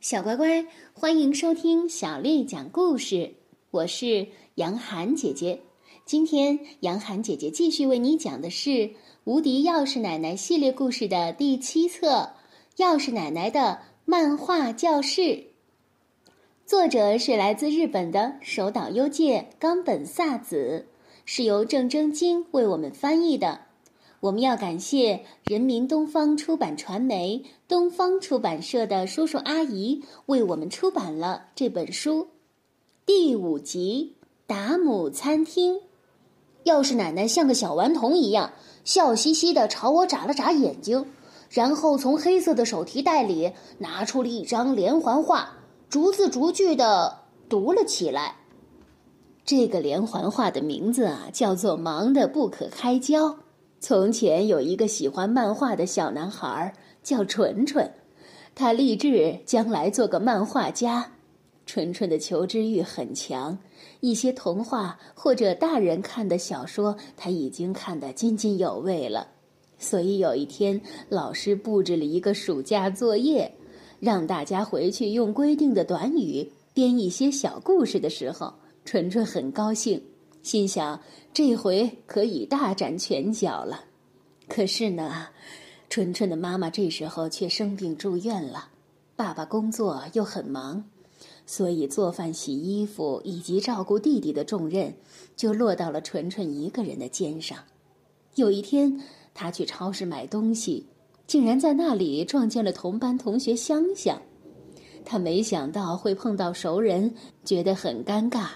小乖乖，欢迎收听小丽讲故事。我是杨涵姐姐。今天杨涵姐姐继续为你讲的是《无敌钥匙奶奶》系列故事的第七册《钥匙奶奶的漫画教室》。作者是来自日本的手岛优介、冈本萨子，是由郑征京为我们翻译的。我们要感谢人民东方出版传媒、东方出版社的叔叔阿姨为我们出版了这本书。第五集《达姆餐厅》，钥匙奶奶像个小顽童一样，笑嘻嘻的朝我眨了眨眼睛，然后从黑色的手提袋里拿出了一张连环画，逐字逐句的读了起来。这个连环画的名字啊，叫做《忙得不可开交》。从前有一个喜欢漫画的小男孩，叫纯纯，他立志将来做个漫画家。纯纯的求知欲很强，一些童话或者大人看的小说，他已经看得津津有味了。所以有一天，老师布置了一个暑假作业，让大家回去用规定的短语编一些小故事的时候，纯纯很高兴。心想，这回可以大展拳脚了。可是呢，纯纯的妈妈这时候却生病住院了，爸爸工作又很忙，所以做饭、洗衣服以及照顾弟弟的重任就落到了纯纯一个人的肩上。有一天，他去超市买东西，竟然在那里撞见了同班同学香香。他没想到会碰到熟人，觉得很尴尬。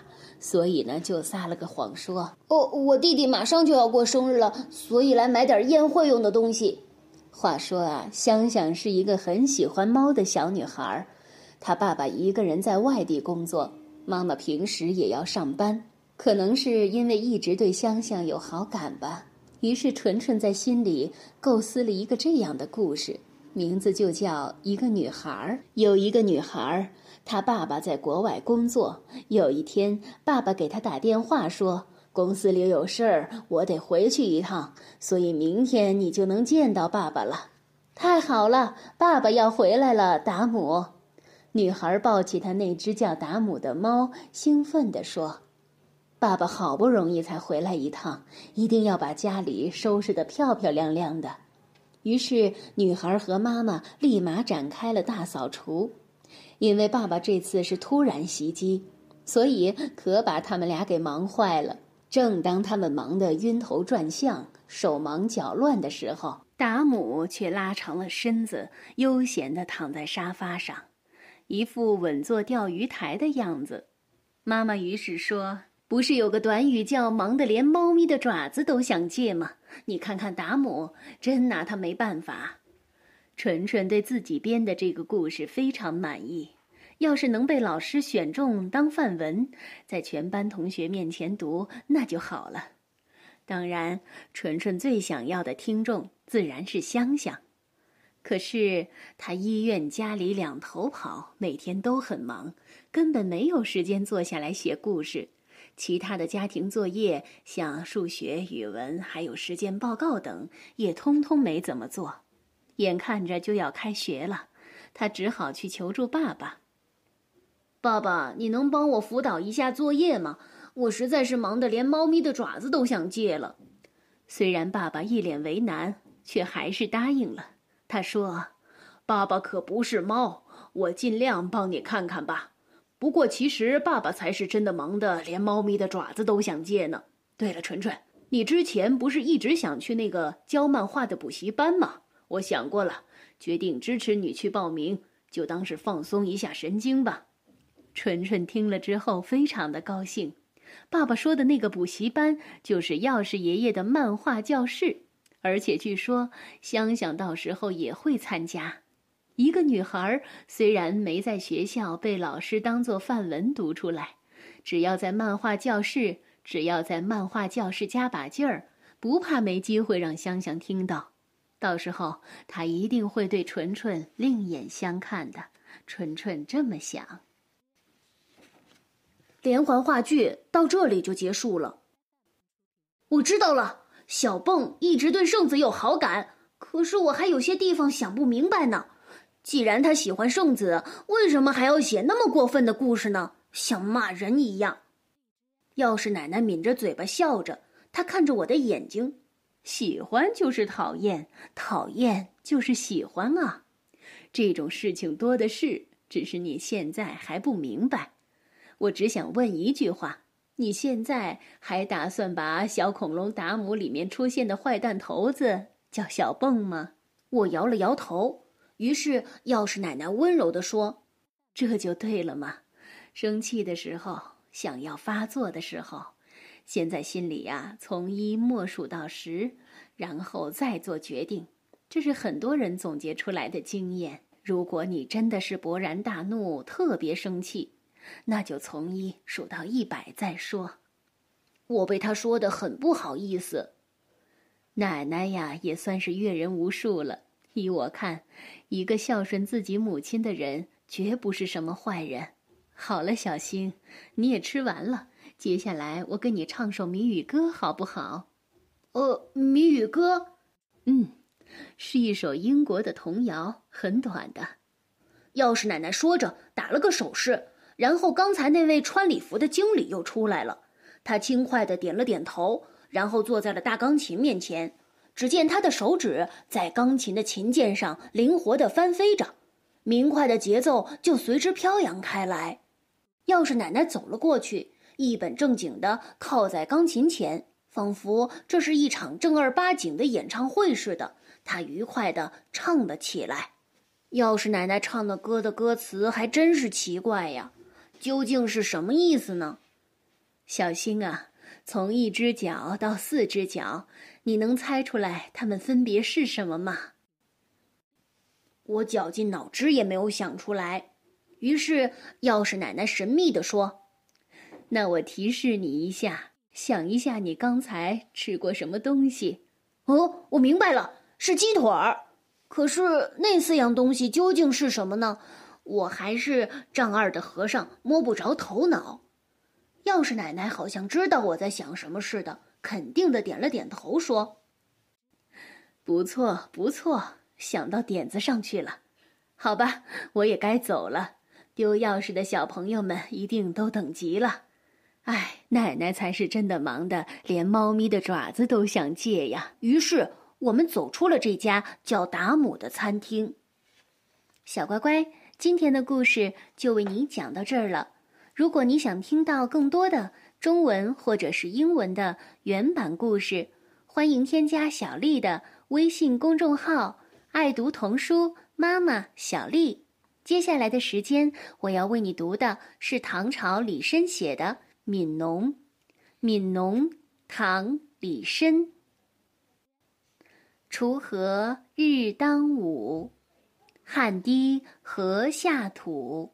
所以呢，就撒了个谎说：“哦，我弟弟马上就要过生日了，所以来买点宴会用的东西。”话说啊，香香是一个很喜欢猫的小女孩，她爸爸一个人在外地工作，妈妈平时也要上班。可能是因为一直对香香有好感吧，于是纯纯在心里构思了一个这样的故事，名字就叫《一个女孩有一个女孩她爸爸在国外工作。有一天，爸爸给她打电话说：“公司里有事儿，我得回去一趟，所以明天你就能见到爸爸了。”太好了，爸爸要回来了，达姆。女孩抱起她那只叫达姆的猫，兴奋地说：“爸爸好不容易才回来一趟，一定要把家里收拾得漂漂亮亮的。”于是，女孩和妈妈立马展开了大扫除。因为爸爸这次是突然袭击，所以可把他们俩给忙坏了。正当他们忙得晕头转向、手忙脚乱的时候，达姆却拉长了身子，悠闲地躺在沙发上，一副稳坐钓鱼台的样子。妈妈于是说：“不是有个短语叫‘忙得连猫咪的爪子都想借’吗？你看看达姆，真拿他没办法。”纯纯对自己编的这个故事非常满意，要是能被老师选中当范文，在全班同学面前读，那就好了。当然，纯纯最想要的听众自然是香香，可是他医院、家里两头跑，每天都很忙，根本没有时间坐下来写故事。其他的家庭作业，像数学、语文，还有实践报告等，也通通没怎么做。眼看着就要开学了，他只好去求助爸爸。爸爸，你能帮我辅导一下作业吗？我实在是忙得连猫咪的爪子都想借了。虽然爸爸一脸为难，却还是答应了。他说：“爸爸可不是猫，我尽量帮你看看吧。不过其实爸爸才是真的忙得连猫咪的爪子都想借呢。对了，纯纯，你之前不是一直想去那个教漫画的补习班吗？”我想过了，决定支持你去报名，就当是放松一下神经吧。纯纯听了之后非常的高兴。爸爸说的那个补习班就是钥匙爷爷的漫画教室，而且据说香香到时候也会参加。一个女孩虽然没在学校被老师当做范文读出来，只要在漫画教室，只要在漫画教室加把劲儿，不怕没机会让香香听到。到时候她一定会对纯纯另眼相看的，纯纯这么想。连环话剧到这里就结束了。我知道了，小蹦一直对圣子有好感，可是我还有些地方想不明白呢。既然他喜欢圣子，为什么还要写那么过分的故事呢？像骂人一样。要是奶奶抿着嘴巴笑着，她看着我的眼睛，喜欢就是讨厌，讨厌就是喜欢啊。这种事情多的是，只是你现在还不明白。我只想问一句话：你现在还打算把小恐龙达姆里面出现的坏蛋头子叫小蹦吗？我摇了摇头。于是，钥匙奶奶温柔地说：“这就对了嘛。生气的时候，想要发作的时候，先在心里呀从一默数到十，然后再做决定。这是很多人总结出来的经验。如果你真的是勃然大怒、特别生气，那就从一数到一百再说。”我被他说的很不好意思。奶奶呀，也算是阅人无数了。依我看，一个孝顺自己母亲的人，绝不是什么坏人。好了，小星，你也吃完了，接下来我给你唱首谜语歌，好不好？呃，谜语歌，嗯，是一首英国的童谣，很短的。钥匙奶奶说着，打了个手势，然后刚才那位穿礼服的经理又出来了，他轻快的点了点头，然后坐在了大钢琴面前。只见他的手指在钢琴的琴键上灵活地翻飞着，明快的节奏就随之飘扬开来。钥匙奶奶走了过去，一本正经地靠在钢琴前，仿佛这是一场正儿八经的演唱会似的。她愉快地唱了起来。钥匙奶奶唱的歌的歌词还真是奇怪呀，究竟是什么意思呢？小星啊。从一只脚到四只脚，你能猜出来它们分别是什么吗？我绞尽脑汁也没有想出来。于是钥匙奶奶神秘地说：“那我提示你一下，想一下你刚才吃过什么东西。”哦，我明白了，是鸡腿儿。可是那四样东西究竟是什么呢？我还是丈二的和尚摸不着头脑。钥匙奶奶好像知道我在想什么似的，肯定的点了点头，说：“不错，不错，想到点子上去了。好吧，我也该走了。丢钥匙的小朋友们一定都等急了。哎，奶奶才是真的忙的，连猫咪的爪子都想借呀。”于是我们走出了这家叫达姆的餐厅。小乖乖，今天的故事就为你讲到这儿了。如果你想听到更多的中文或者是英文的原版故事，欢迎添加小丽的微信公众号“爱读童书妈妈小丽”。接下来的时间，我要为你读的是唐朝李绅写的《悯农》。《悯农》唐·李绅。锄禾日当午，汗滴禾下土。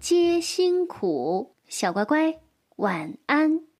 皆辛苦，小乖乖，晚安。